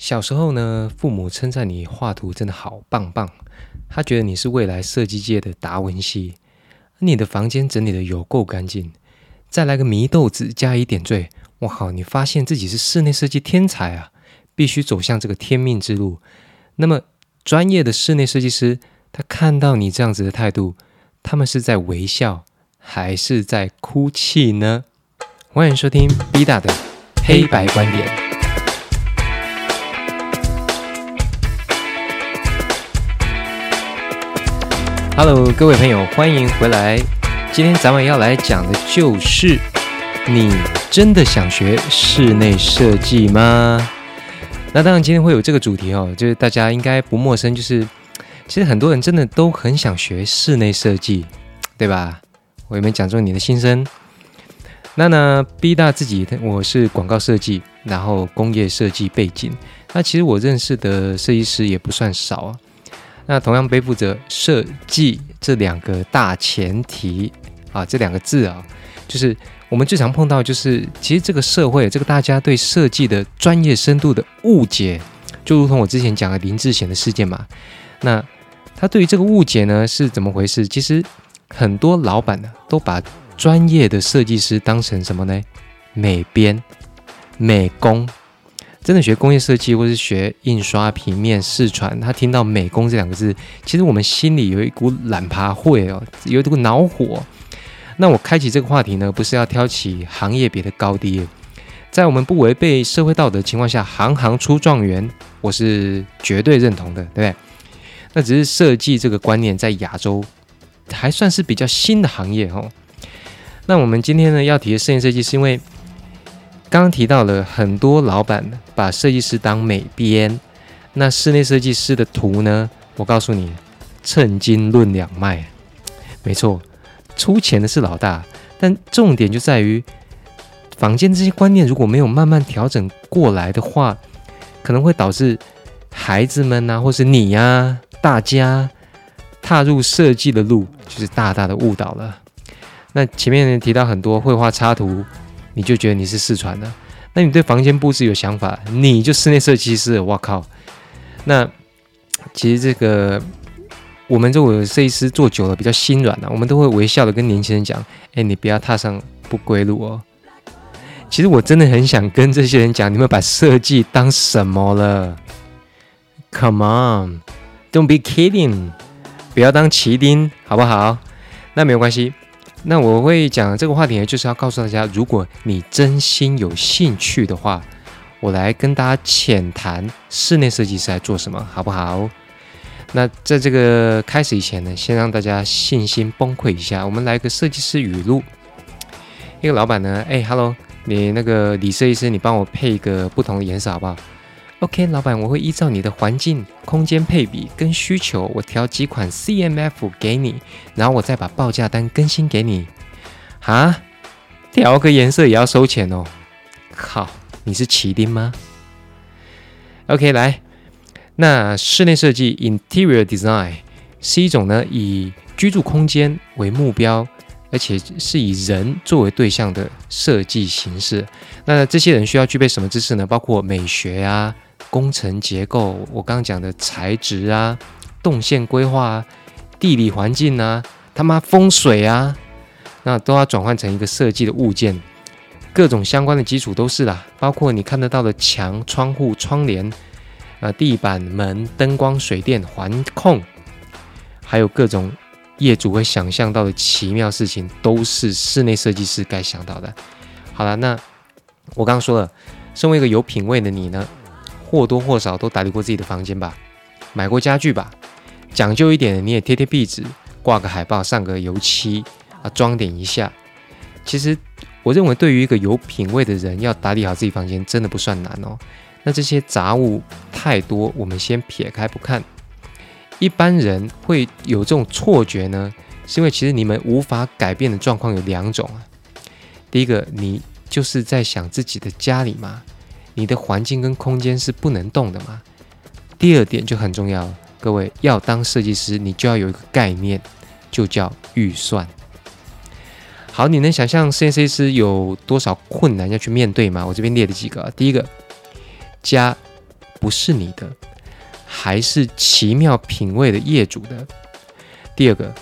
小时候呢，父母称赞你画图真的好棒棒，他觉得你是未来设计界的达文西。你的房间整理的有够干净，再来个迷豆子加以点缀，我靠！你发现自己是室内设计天才啊，必须走向这个天命之路。那么，专业的室内设计师，他看到你这样子的态度，他们是在微笑还是在哭泣呢？欢迎收听 B 大的黑白观点。Hello，各位朋友，欢迎回来。今天咱们要来讲的就是：你真的想学室内设计吗？那当然，今天会有这个主题哦，就是大家应该不陌生，就是其实很多人真的都很想学室内设计，对吧？我有没有讲中你的心声？那呢，B 大自己我是广告设计，然后工业设计背景。那其实我认识的设计师也不算少啊。那同样背负着设计这两个大前提啊，这两个字啊，就是我们最常碰到，就是其实这个社会，这个大家对设计的专业深度的误解，就如同我之前讲的林志贤的事件嘛。那他对于这个误解呢是怎么回事？其实很多老板呢都把专业的设计师当成什么呢？美编、美工。真的学工业设计，或是学印刷、平面、视传，他听到美工这两个字，其实我们心里有一股懒爬会哦，有一股恼火。那我开启这个话题呢，不是要挑起行业别的高低，在我们不违背社会道德情况下，行行出状元，我是绝对认同的，对不对？那只是设计这个观念在亚洲还算是比较新的行业哦。那我们今天呢要提的摄影设计，是因为。刚刚提到了很多老板把设计师当美编，那室内设计师的图呢？我告诉你，称斤论两卖。没错，出钱的是老大，但重点就在于坊间这些观念如果没有慢慢调整过来的话，可能会导致孩子们呐，或是你呀，大家踏入设计的路就是大大的误导了。那前面提到很多绘画插图。你就觉得你是四川的，那你对房间布置有想法，你就室内设计师。我靠，那其实这个我们这个设计师做久了比较心软啊，我们都会微笑的跟年轻人讲：“哎，你不要踏上不归路哦。”其实我真的很想跟这些人讲，你们把设计当什么了？Come on，don't be kidding，不要当奇丁，好不好？那没有关系。那我会讲这个话题呢，就是要告诉大家，如果你真心有兴趣的话，我来跟大家浅谈室内设计师在做什么，好不好？那在这个开始以前呢，先让大家信心崩溃一下。我们来个设计师语录。一个老板呢，哎，Hello，你那个李设计师，你帮我配一个不同的颜色好不好？OK，老板，我会依照你的环境、空间配比跟需求，我调几款 CMF 给你。然后我再把报价单更新给你，啊，调个颜色也要收钱哦！靠，你是奇丁吗？OK，来，那室内设计 （Interior Design） 是一种呢以居住空间为目标，而且是以人作为对象的设计形式。那这些人需要具备什么知识呢？包括美学啊、工程结构，我刚刚讲的材质啊、动线规划啊。地理环境啊，他妈风水啊，那都要转换成一个设计的物件，各种相关的基础都是啦，包括你看得到的墙、窗户、窗帘啊、地板、门、灯光、水电、环控，还有各种业主会想象到的奇妙事情，都是室内设计师该想到的。好了，那我刚刚说了，身为一个有品位的你呢，或多或少都打理过自己的房间吧，买过家具吧。讲究一点的，你也贴贴壁纸，挂个海报，上个油漆啊，装点一下。其实，我认为对于一个有品味的人，要打理好自己房间，真的不算难哦。那这些杂物太多，我们先撇开不看。一般人会有这种错觉呢，是因为其实你们无法改变的状况有两种啊。第一个，你就是在想自己的家里嘛，你的环境跟空间是不能动的嘛。第二点就很重要了。各位要当设计师，你就要有一个概念，就叫预算。好，你能想象设计师有多少困难要去面对吗？我这边列了几个。第一个，家不是你的，还是奇妙品味的业主的？第二个，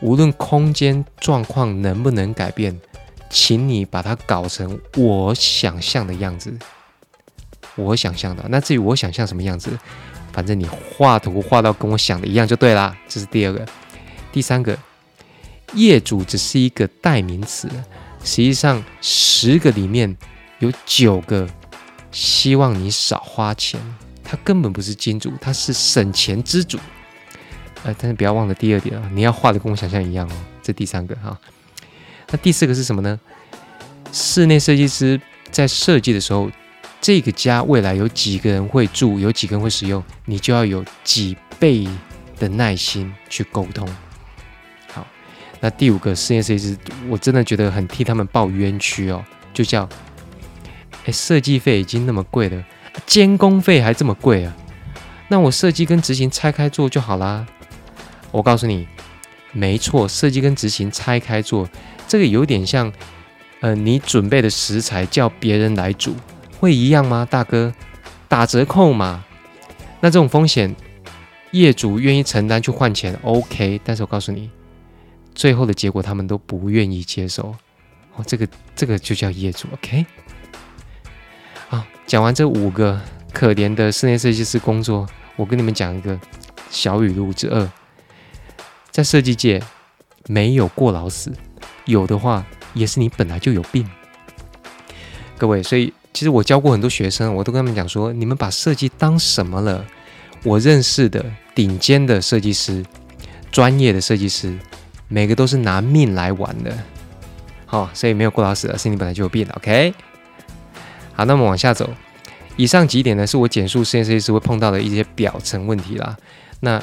无论空间状况能不能改变，请你把它搞成我想象的样子。我想象的，那至于我想象什么样子，反正你画图画到跟我想的一样就对啦。这是第二个，第三个，业主只是一个代名词，实际上十个里面有九个希望你少花钱，他根本不是金主，他是省钱之主。呃，但是不要忘了第二点啊，你要画的跟我想象一样哦。这第三个哈，那第四个是什么呢？室内设计师在设计的时候。这个家未来有几个人会住，有几个人会使用，你就要有几倍的耐心去沟通。好，那第五个室内设计师，我真的觉得很替他们抱冤屈哦，就叫，哎，设计费已经那么贵了，监工费还这么贵啊，那我设计跟执行拆开做就好啦。我告诉你，没错，设计跟执行拆开做，这个有点像，呃，你准备的食材叫别人来煮。会一样吗，大哥？打折扣嘛？那这种风险，业主愿意承担去换钱，OK。但是我告诉你，最后的结果他们都不愿意接受。哦，这个这个就叫业主，OK。好，讲完这五个可怜的室内设计师工作，我跟你们讲一个小语录之二：在设计界没有过劳死，有的话也是你本来就有病。各位，所以。其实我教过很多学生，我都跟他们讲说：你们把设计当什么了？我认识的顶尖的设计师、专业的设计师，每个都是拿命来玩的。好，所以没有过劳死了，是你本来就有病。OK。好，那么往下走，以上几点呢，是我简述室内设计师会碰到的一些表层问题啦。那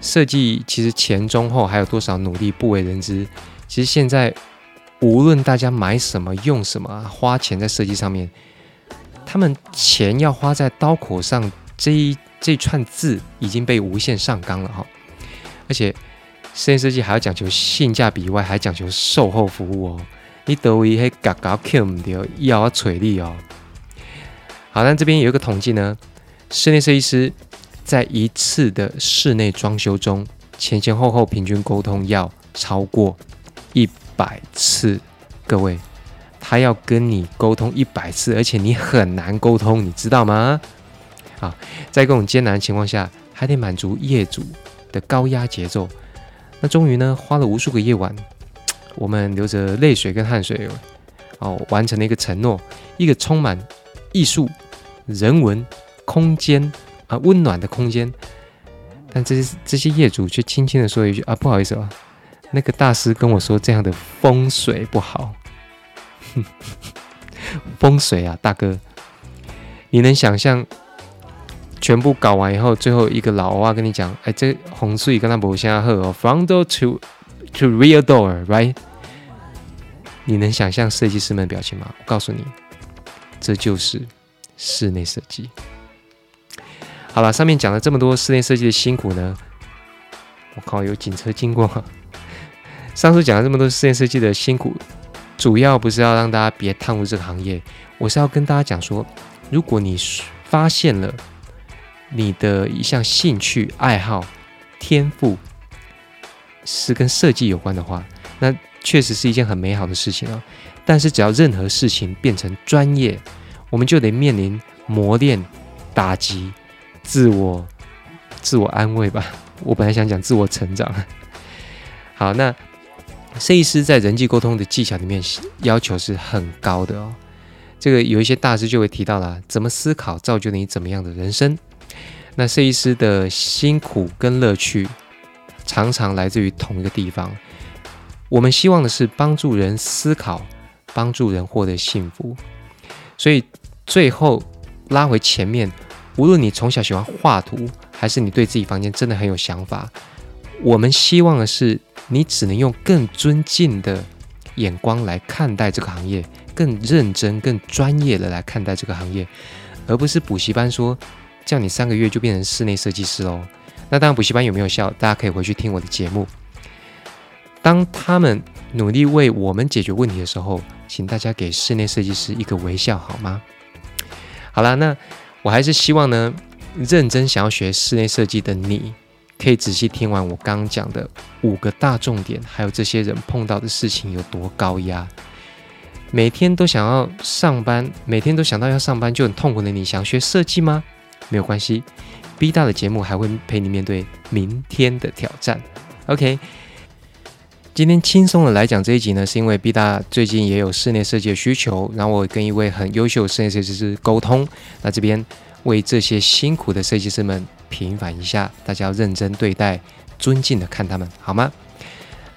设计其实前中后还有多少努力不为人知。其实现在无论大家买什么、用什么、花钱在设计上面。他们钱要花在刀口上，这一这串字已经被无限上纲了哈。而且，室内设计还要讲求性价比以外，还讲求售后服务哦。你得意嘿嘎嘎 Q 唔掉，要锤力哦。好，那这边有一个统计呢，室内设计师在一次的室内装修中，前前后后平均沟通要超过一百次，各位。他要跟你沟通一百次，而且你很难沟通，你知道吗？啊，在这种艰难的情况下，还得满足业主的高压节奏。那终于呢，花了无数个夜晚，我们流着泪水跟汗水，哦，完成了一个承诺，一个充满艺术、人文、空间啊温暖的空间。但这些这些业主却轻轻的说一句啊，不好意思啊，那个大师跟我说这样的风水不好。风水啊，大哥，你能想象全部搞完以后，最后一个老外跟你讲：“哎，这红水跟他不相合哦，front door to to rear door，right？” 你能想象设计师们的表情吗？我告诉你，这就是室内设计。好了，上面讲了这么多室内设计的辛苦呢，我靠，有警车经过。上次讲了这么多室内设计的辛苦。主要不是要让大家别踏入这个行业，我是要跟大家讲说，如果你发现了你的一项兴趣爱好、天赋是跟设计有关的话，那确实是一件很美好的事情啊。但是只要任何事情变成专业，我们就得面临磨练、打击、自我、自我安慰吧。我本来想讲自我成长。好，那。设计师在人际沟通的技巧里面要求是很高的哦。这个有一些大师就会提到了，怎么思考造就你怎么样的人生。那设计师的辛苦跟乐趣常常来自于同一个地方。我们希望的是帮助人思考，帮助人获得幸福。所以最后拉回前面，无论你从小喜欢画图，还是你对自己房间真的很有想法，我们希望的是。你只能用更尊敬的眼光来看待这个行业，更认真、更专业的来看待这个行业，而不是补习班说叫你三个月就变成室内设计师喽。那当然，补习班有没有效？大家可以回去听我的节目。当他们努力为我们解决问题的时候，请大家给室内设计师一个微笑好吗？好了，那我还是希望呢，认真想要学室内设计的你，可以仔细听完我刚讲的五个大重点，还有这些人碰到的事情有多高压。每天都想要上班，每天都想到要上班就很痛苦的你，想学设计吗？没有关系，B 大的节目还会陪你面对明天的挑战。OK，今天轻松的来讲这一集呢，是因为 B 大最近也有室内设计的需求，然后我跟一位很优秀的室内设计师沟通，那这边为这些辛苦的设计师们平反一下，大家要认真对待，尊敬的看他们，好吗？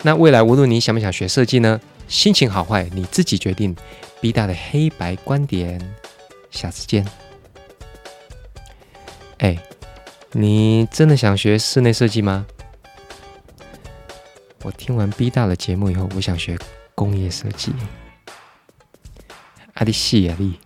那未来无论你想不想学设计呢？心情好坏你自己决定。B 大的黑白观点，下次见。哎，你真的想学室内设计吗？我听完 B 大的节目以后，我想学工业设计。阿里西亚利。